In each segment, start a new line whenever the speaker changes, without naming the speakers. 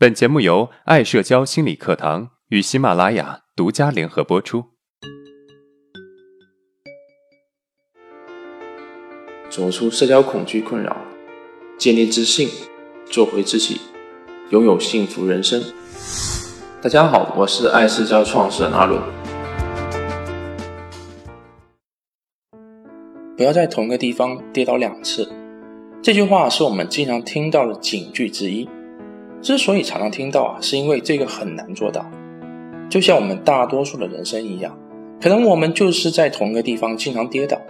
本节目由爱社交心理课堂与喜马拉雅独家联合播出。
走出社交恐惧困扰，建立自信，做回自己，拥有幸福人生。大家好，我是爱社交创始人阿伦。不要在同一个地方跌倒两次，这句话是我们经常听到的警句之一。之所以常常听到啊，是因为这个很难做到。就像我们大多数的人生一样，可能我们就是在同一个地方经常跌倒。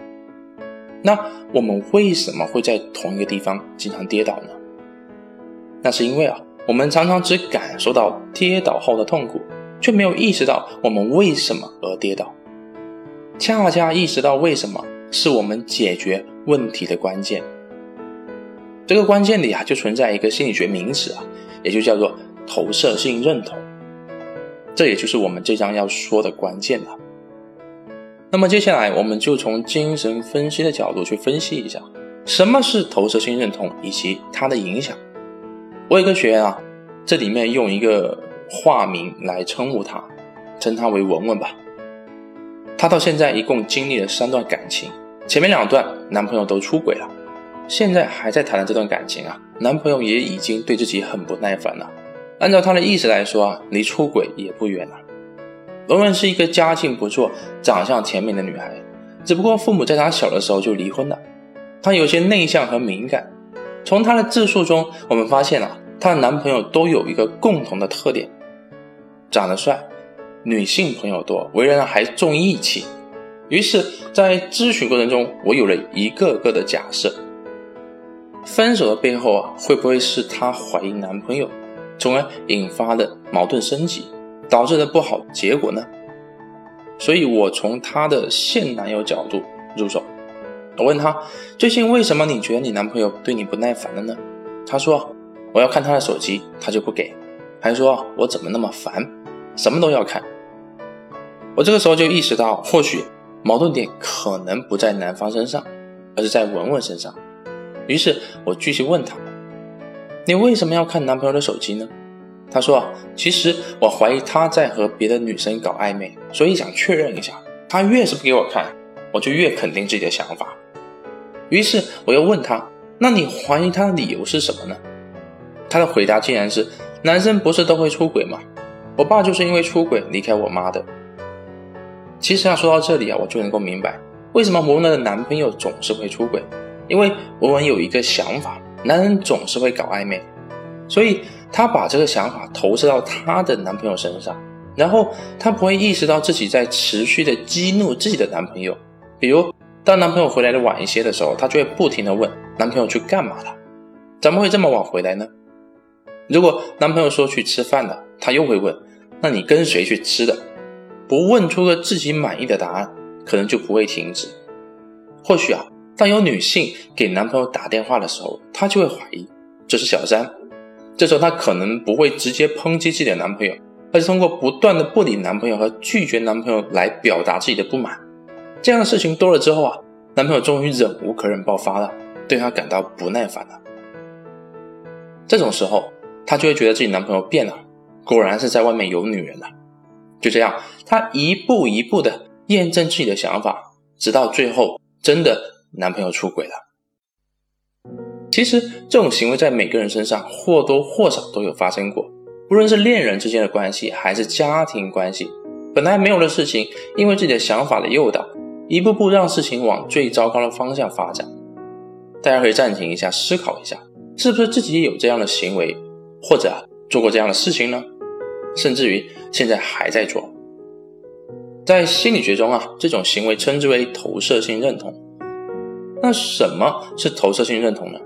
那我们为什么会在同一个地方经常跌倒呢？那是因为啊，我们常常只感受到跌倒后的痛苦，却没有意识到我们为什么而跌倒。恰恰意识到为什么，是我们解决问题的关键。这个关键里啊，就存在一个心理学名词啊。也就叫做投射性认同，这也就是我们这章要说的关键了。那么接下来，我们就从精神分析的角度去分析一下，什么是投射性认同以及它的影响。我有个学员啊，这里面用一个化名来称呼他，称他为文文吧。他到现在一共经历了三段感情，前面两段男朋友都出轨了。现在还在谈的这段感情啊，男朋友也已经对自己很不耐烦了。按照他的意思来说啊，离出轨也不远了。文文是一个家境不错、长相甜美的女孩，只不过父母在她小的时候就离婚了。她有些内向和敏感。从她的自述中，我们发现啊，她的男朋友都有一个共同的特点：长得帅，女性朋友多，为人还重义气。于是，在咨询过程中，我有了一个个的假设。分手的背后啊，会不会是她怀疑男朋友，从而引发的矛盾升级，导致的不好结果呢？所以我从她的现男友角度入手，我问她最近为什么你觉得你男朋友对你不耐烦了呢？她说我要看他的手机，他就不给，还说我怎么那么烦，什么都要看。我这个时候就意识到，或许矛盾点可能不在男方身上，而是在文文身上。于是我继续问她：“你为什么要看男朋友的手机呢？”她说：“其实我怀疑他在和别的女生搞暧昧，所以想确认一下。他越是不给我看，我就越肯定自己的想法。”于是我又问她：“那你怀疑他的理由是什么呢？”她的回答竟然是：“男生不是都会出轨吗？我爸就是因为出轨离开我妈的。”其实啊，说到这里啊，我就能够明白为什么文文的男朋友总是会出轨。因为文文有一个想法，男人总是会搞暧昧，所以她把这个想法投射到她的男朋友身上，然后她不会意识到自己在持续的激怒自己的男朋友。比如，当男朋友回来的晚一些的时候，她就会不停的问男朋友去干嘛了，怎么会这么晚回来呢？如果男朋友说去吃饭了，她又会问，那你跟谁去吃的？不问出个自己满意的答案，可能就不会停止。或许啊。当有女性给男朋友打电话的时候，她就会怀疑这是小三。这时候她可能不会直接抨击自己的男朋友，而是通过不断的不理男朋友和拒绝男朋友来表达自己的不满。这样的事情多了之后啊，男朋友终于忍无可忍爆发了，对她感到不耐烦了。这种时候，她就会觉得自己男朋友变了，果然是在外面有女人了。就这样，她一步一步的验证自己的想法，直到最后真的。男朋友出轨了。其实这种行为在每个人身上或多或少都有发生过，不论是恋人之间的关系，还是家庭关系，本来没有的事情，因为自己的想法的诱导，一步步让事情往最糟糕的方向发展。大家可以暂停一下，思考一下，是不是自己有这样的行为，或者做过这样的事情呢？甚至于现在还在做。在心理学中啊，这种行为称之为投射性认同。那什么是投射性认同呢？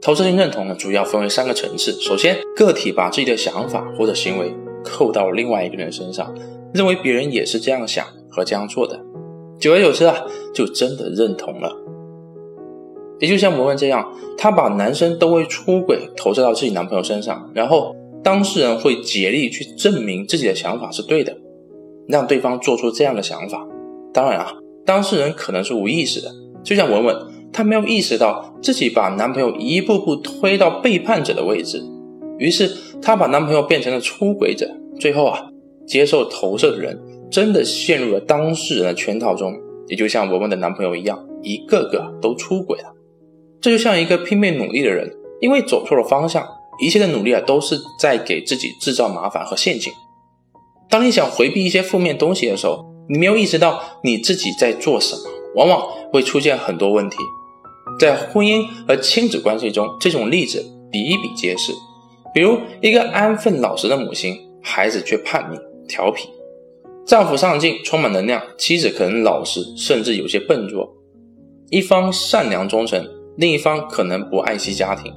投射性认同呢，主要分为三个层次。首先，个体把自己的想法或者行为扣到另外一个人身上，认为别人也是这样想和这样做的，久而久之啊，就真的认同了。也就像文文这样，她把男生都会出轨投射到自己男朋友身上，然后当事人会竭力去证明自己的想法是对的，让对方做出这样的想法。当然啊，当事人可能是无意识的，就像文文。她没有意识到自己把男朋友一步步推到背叛者的位置，于是她把男朋友变成了出轨者，最后啊，接受投射的人真的陷入了当事人的圈套中，也就像文文的男朋友一样，一个个都出轨了。这就像一个拼命努力的人，因为走错了方向，一切的努力啊都是在给自己制造麻烦和陷阱。当你想回避一些负面东西的时候，你没有意识到你自己在做什么，往往会出现很多问题。在婚姻和亲子关系中，这种例子比比皆是。比如，一个安分老实的母亲，孩子却叛逆调皮；丈夫上进充满能量，妻子可能老实甚至有些笨拙。一方善良忠诚，另一方可能不爱惜家庭。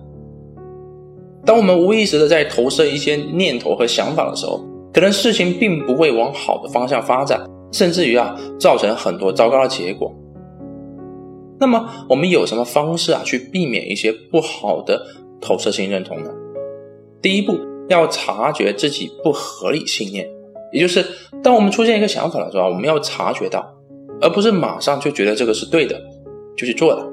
当我们无意识的在投射一些念头和想法的时候，可能事情并不会往好的方向发展。甚至于啊，造成很多糟糕的结果。那么，我们有什么方式啊，去避免一些不好的投射性认同呢？第一步，要察觉自己不合理信念，也就是当我们出现一个想法的时候，我们要察觉到，而不是马上就觉得这个是对的，就去做了。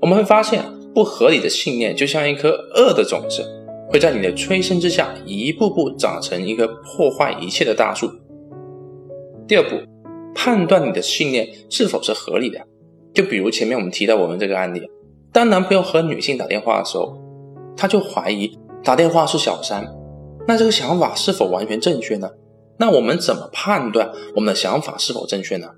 我们会发现，不合理的信念就像一颗恶的种子，会在你的催生之下，一步步长成一个破坏一切的大树。第二步，判断你的信念是否是合理的。就比如前面我们提到我们这个案例，当男朋友和女性打电话的时候，他就怀疑打电话是小三。那这个想法是否完全正确呢？那我们怎么判断我们的想法是否正确呢？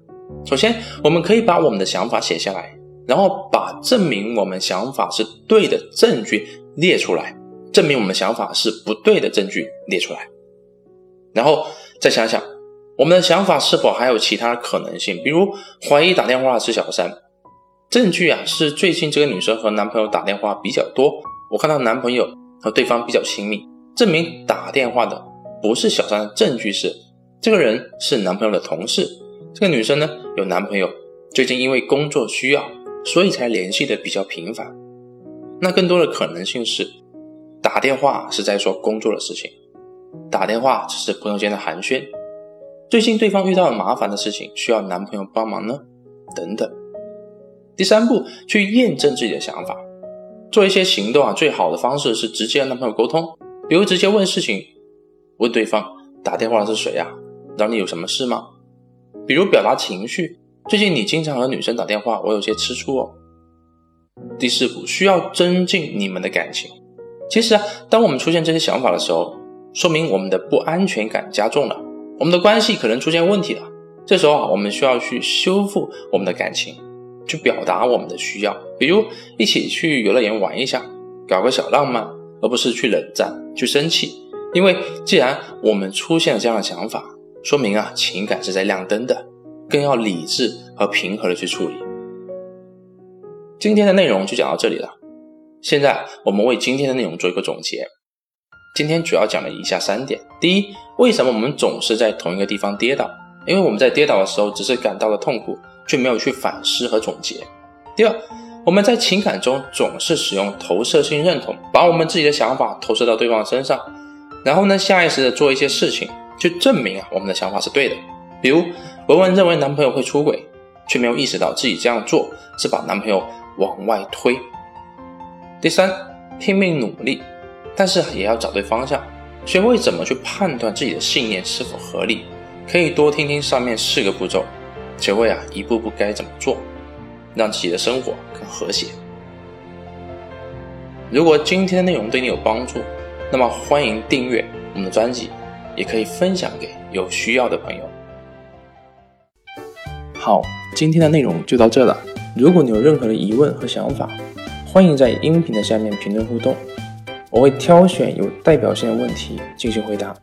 首先，我们可以把我们的想法写下来，然后把证明我们想法是对的证据列出来，证明我们想法是不对的证据列出来，然后再想想。我们的想法是否还有其他可能性？比如怀疑打电话是小三，证据啊是最近这个女生和男朋友打电话比较多，我看到男朋友和对方比较亲密，证明打电话的不是小三的证据是这个人是男朋友的同事，这个女生呢有男朋友，最近因为工作需要，所以才联系的比较频繁。那更多的可能性是打电话是在说工作的事情，打电话只是朋友间的寒暄。最近对方遇到了麻烦的事情，需要男朋友帮忙呢，等等。第三步，去验证自己的想法，做一些行动啊。最好的方式是直接跟男朋友沟通，比如直接问事情，问对方打电话的是谁呀？找你有什么事吗？比如表达情绪，最近你经常和女生打电话，我有些吃醋哦。第四步，需要增进你们的感情。其实啊，当我们出现这些想法的时候，说明我们的不安全感加重了。我们的关系可能出现问题了，这时候啊，我们需要去修复我们的感情，去表达我们的需要，比如一起去游乐园玩一下，搞个小浪漫，而不是去冷战、去生气。因为既然我们出现了这样的想法，说明啊，情感是在亮灯的，更要理智和平和的去处理。今天的内容就讲到这里了，现在我们为今天的内容做一个总结。今天主要讲了以下三点：第一，为什么我们总是在同一个地方跌倒？因为我们在跌倒的时候只是感到了痛苦，却没有去反思和总结。第二，我们在情感中总是使用投射性认同，把我们自己的想法投射到对方身上，然后呢，下意识的做一些事情，去证明啊我们的想法是对的。比如文文认为男朋友会出轨，却没有意识到自己这样做是把男朋友往外推。第三，拼命努力。但是也要找对方向，学会怎么去判断自己的信念是否合理。可以多听听上面四个步骤，学会啊一步步该怎么做，让自己的生活更和谐。如果今天的内容对你有帮助，那么欢迎订阅我们的专辑，也可以分享给有需要的朋友。好，今天的内容就到这了。如果你有任何的疑问和想法，欢迎在音频的下面评论互动。我会挑选有代表性的问题进行回答。